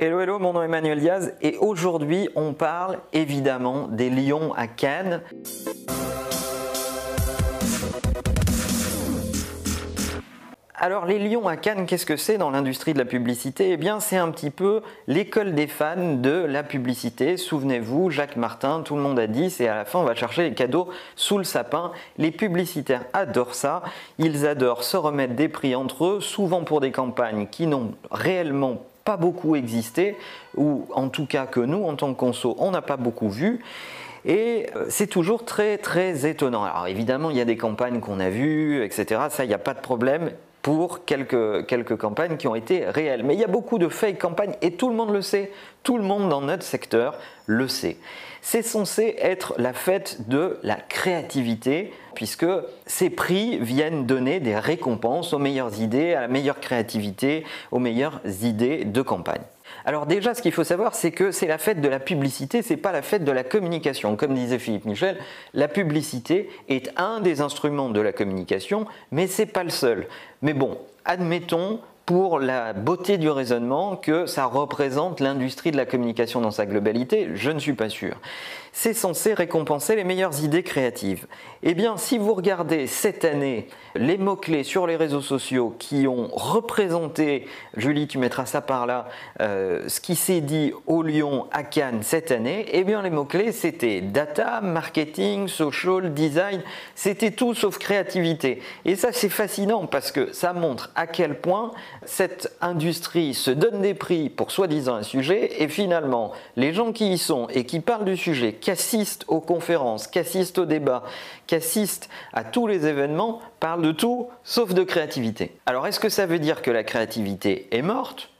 Hello, hello, mon nom est Emmanuel Diaz et aujourd'hui on parle évidemment des lions à Cannes. Alors les lions à Cannes, qu'est-ce que c'est dans l'industrie de la publicité? Eh bien c'est un petit peu l'école des fans de la publicité. Souvenez-vous, Jacques Martin, tout le monde a dit, c'est à la fin on va chercher les cadeaux sous le sapin. Les publicitaires adorent ça. Ils adorent se remettre des prix entre eux, souvent pour des campagnes qui n'ont réellement pas beaucoup existé, ou en tout cas que nous, en tant que conso, on n'a pas beaucoup vu. Et euh, c'est toujours très très étonnant. Alors évidemment, il y a des campagnes qu'on a vues, etc. Ça, il n'y a pas de problème pour quelques, quelques campagnes qui ont été réelles. Mais il y a beaucoup de fake campagnes et tout le monde le sait. Tout le monde dans notre secteur le sait. C'est censé être la fête de la créativité puisque ces prix viennent donner des récompenses aux meilleures idées, à la meilleure créativité, aux meilleures idées de campagne. Alors déjà, ce qu'il faut savoir, c'est que c'est la fête de la publicité, c'est pas la fête de la communication. Comme disait Philippe Michel, la publicité est un des instruments de la communication, mais c'est pas le seul. Mais bon, admettons pour la beauté du raisonnement que ça représente l'industrie de la communication dans sa globalité, je ne suis pas sûr. C'est censé récompenser les meilleures idées créatives. Eh bien, si vous regardez cette année les mots-clés sur les réseaux sociaux qui ont représenté, Julie, tu mettras ça par là, euh, ce qui s'est dit au Lyon, à Cannes cette année, eh bien, les mots-clés, c'était data, marketing, social, design, c'était tout sauf créativité. Et ça, c'est fascinant parce que ça montre à quel point cette industrie se donne des prix pour soi-disant un sujet et finalement, les gens qui y sont et qui parlent du sujet, qui assistent aux conférences, qui assistent aux débats, qui assistent à tous les événements, parlent de tout sauf de créativité. Alors est-ce que ça veut dire que la créativité est morte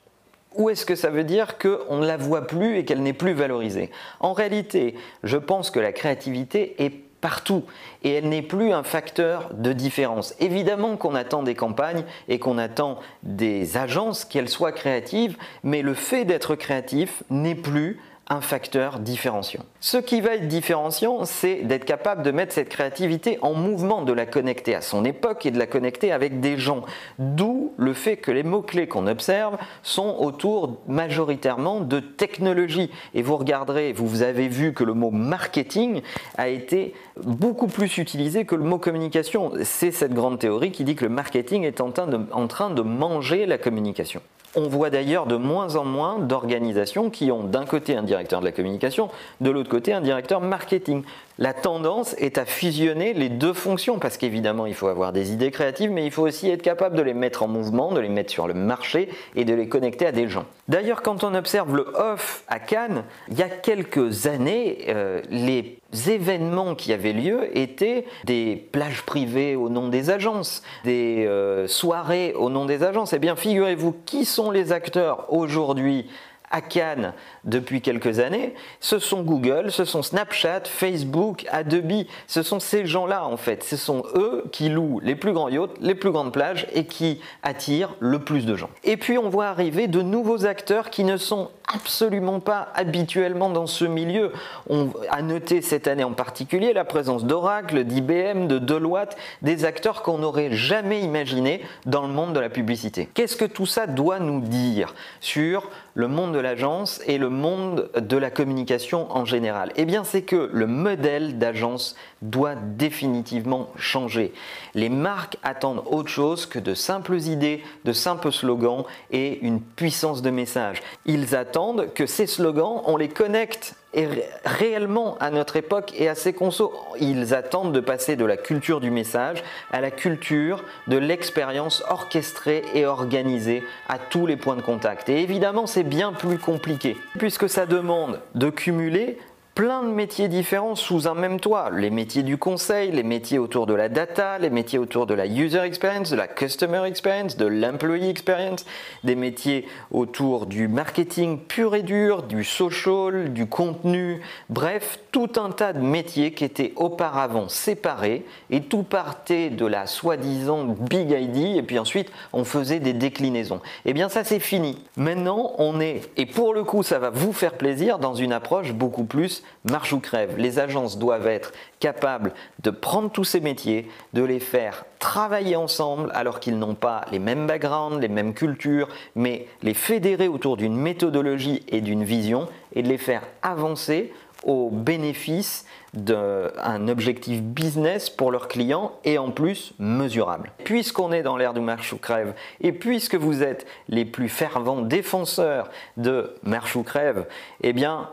ou est-ce que ça veut dire qu'on ne la voit plus et qu'elle n'est plus valorisée? En réalité, je pense que la créativité est partout et elle n'est plus un facteur de différence. Évidemment qu'on attend des campagnes et qu'on attend des agences qu'elles soient créatives, mais le fait d'être créatif n'est plus un facteur différenciant. Ce qui va être différenciant, c'est d'être capable de mettre cette créativité en mouvement, de la connecter à son époque et de la connecter avec des gens. D'où le fait que les mots-clés qu'on observe sont autour majoritairement de technologie. Et vous regarderez, vous avez vu que le mot marketing a été beaucoup plus utilisé que le mot communication. C'est cette grande théorie qui dit que le marketing est en train de, en train de manger la communication. On voit d'ailleurs de moins en moins d'organisations qui ont d'un côté un directeur de la communication, de l'autre côté un directeur marketing. La tendance est à fusionner les deux fonctions parce qu'évidemment il faut avoir des idées créatives mais il faut aussi être capable de les mettre en mouvement, de les mettre sur le marché et de les connecter à des gens. D'ailleurs quand on observe le off à Cannes, il y a quelques années, euh, les événements qui avaient lieu étaient des plages privées au nom des agences, des euh, soirées au nom des agences. Eh bien figurez-vous qui sont les acteurs aujourd'hui à Cannes depuis quelques années, ce sont Google, ce sont Snapchat, Facebook, Adobe, ce sont ces gens-là en fait, ce sont eux qui louent les plus grands yachts, les plus grandes plages et qui attirent le plus de gens. Et puis on voit arriver de nouveaux acteurs qui ne sont absolument pas habituellement dans ce milieu. On a noté cette année en particulier la présence d'Oracle, d'IBM, de Deloitte, des acteurs qu'on n'aurait jamais imaginés dans le monde de la publicité. Qu'est-ce que tout ça doit nous dire sur le monde de l'agence et le monde de la communication en général Eh bien, c'est que le modèle d'agence doit définitivement changer. Les marques attendent autre chose que de simples idées, de simples slogans et une puissance de message. Ils attendent que ces slogans, on les connecte réellement à notre époque et à ses consos. Ils attendent de passer de la culture du message à la culture de l'expérience orchestrée et organisée à tous les points de contact. Et évidemment, c'est bien plus compliqué puisque ça demande de cumuler plein de métiers différents sous un même toit. Les métiers du conseil, les métiers autour de la data, les métiers autour de la user experience, de la customer experience, de l'employee experience, des métiers autour du marketing pur et dur, du social, du contenu, bref, tout un tas de métiers qui étaient auparavant séparés et tout partait de la soi-disant big ID et puis ensuite on faisait des déclinaisons. Eh bien ça c'est fini. Maintenant on est, et pour le coup ça va vous faire plaisir, dans une approche beaucoup plus marche ou crève. Les agences doivent être capables de prendre tous ces métiers, de les faire travailler ensemble alors qu'ils n'ont pas les mêmes backgrounds, les mêmes cultures, mais les fédérer autour d'une méthodologie et d'une vision et de les faire avancer au bénéfice d'un objectif business pour leurs clients et en plus mesurable. Puisqu'on est dans l'ère du marche ou crève et puisque vous êtes les plus fervents défenseurs de marche ou crève, eh bien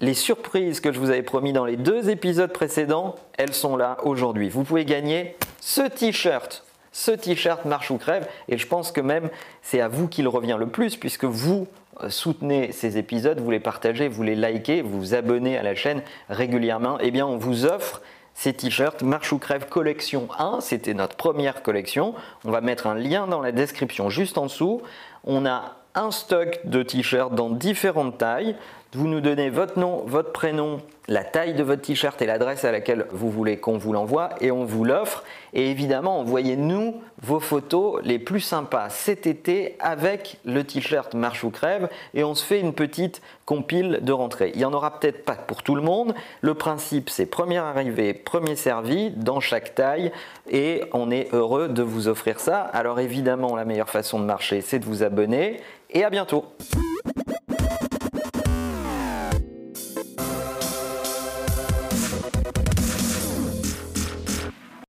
les surprises que je vous avais promis dans les deux épisodes précédents, elles sont là aujourd'hui. Vous pouvez gagner ce t-shirt ce t-shirt marche ou crève et je pense que même c'est à vous qu'il revient le plus puisque vous euh, soutenez ces épisodes, vous les partagez, vous les likez, vous vous abonnez à la chaîne régulièrement, eh bien on vous offre ces t-shirts Marche ou Crève collection 1, c'était notre première collection. On va mettre un lien dans la description juste en dessous. On a un stock de t-shirts dans différentes tailles. Vous nous donnez votre nom, votre prénom, la taille de votre t-shirt et l'adresse à laquelle vous voulez qu'on vous l'envoie et on vous l'offre. Et évidemment, envoyez-nous vos photos les plus sympas cet été avec le t-shirt Marche ou Crève et on se fait une petite compile de rentrée. Il n'y en aura peut-être pas pour tout le monde. Le principe, c'est premier arrivé, premier servi dans chaque taille et on est heureux de vous offrir ça. Alors évidemment, la meilleure façon de marcher, c'est de vous abonner et à bientôt.